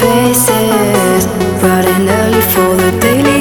faces, bright and early for the daily.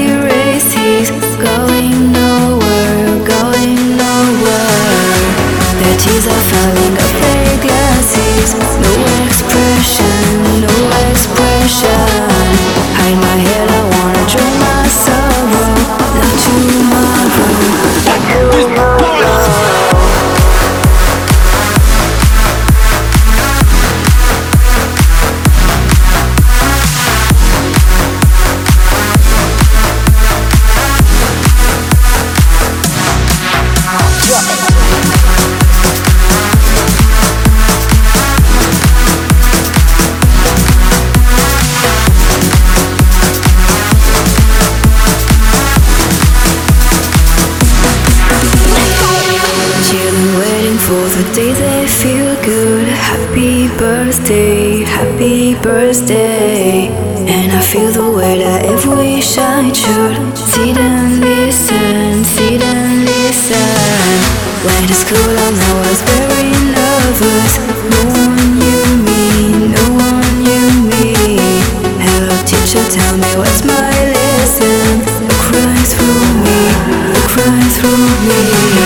the days they feel good. Happy birthday, happy birthday. And I feel the way that I wish should. see them, listen, see them, listen. When it's cool, I know I was very nervous. No one knew me, no one knew me. Hello, teacher, tell me what's my lesson. A cry through me, a cry through me.